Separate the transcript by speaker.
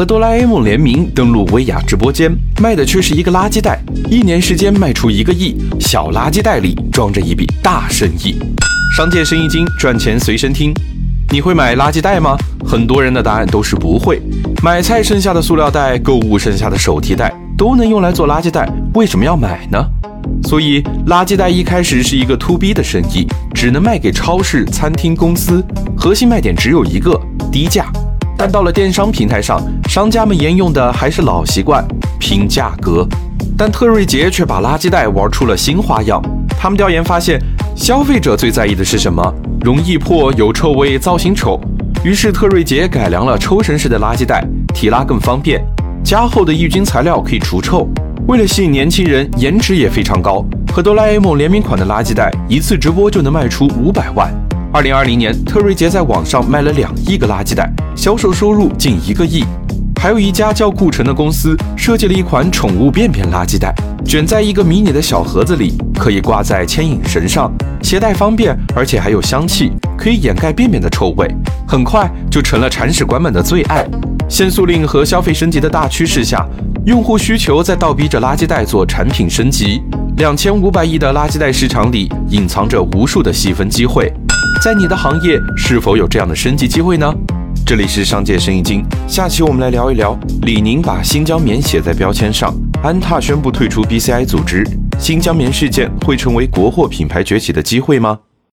Speaker 1: 和哆啦 A 梦联名登陆薇娅直播间，卖的却是一个垃圾袋，一年时间卖出一个亿，小垃圾袋里装着一笔大生意。商界生意经，赚钱随身听。你会买垃圾袋吗？很多人的答案都是不会。买菜剩下的塑料袋、购物剩下的手提袋都能用来做垃圾袋，为什么要买呢？所以，垃圾袋一开始是一个 to B 的生意，只能卖给超市、餐厅、公司，核心卖点只有一个：低价。但到了电商平台上，商家们沿用的还是老习惯，拼价格。但特瑞杰却把垃圾袋玩出了新花样。他们调研发现，消费者最在意的是什么？容易破、有臭味、造型丑。于是特瑞杰改良了抽绳式的垃圾袋，提拉更方便，加厚的抑菌材料可以除臭。为了吸引年轻人，颜值也非常高。和哆啦 A 梦联名款的垃圾袋，一次直播就能卖出五百万。二零二零年，特瑞杰在网上卖了两亿个垃圾袋，销售收入近一个亿。还有一家叫顾城的公司设计了一款宠物便便垃圾袋，卷在一个迷你的小盒子里，可以挂在牵引绳上，携带方便，而且还有香气，可以掩盖便便的臭味。很快就成了铲屎官们的最爱。限塑令和消费升级的大趋势下，用户需求在倒逼着垃圾袋做产品升级。两千五百亿的垃圾袋市场里，隐藏着无数的细分机会。在你的行业，是否有这样的升级机会呢？这里是商界生意经，下期我们来聊一聊李宁把新疆棉写在标签上，安踏宣布退出 BCI 组织，新疆棉事件会成为国货品牌崛起的机会吗？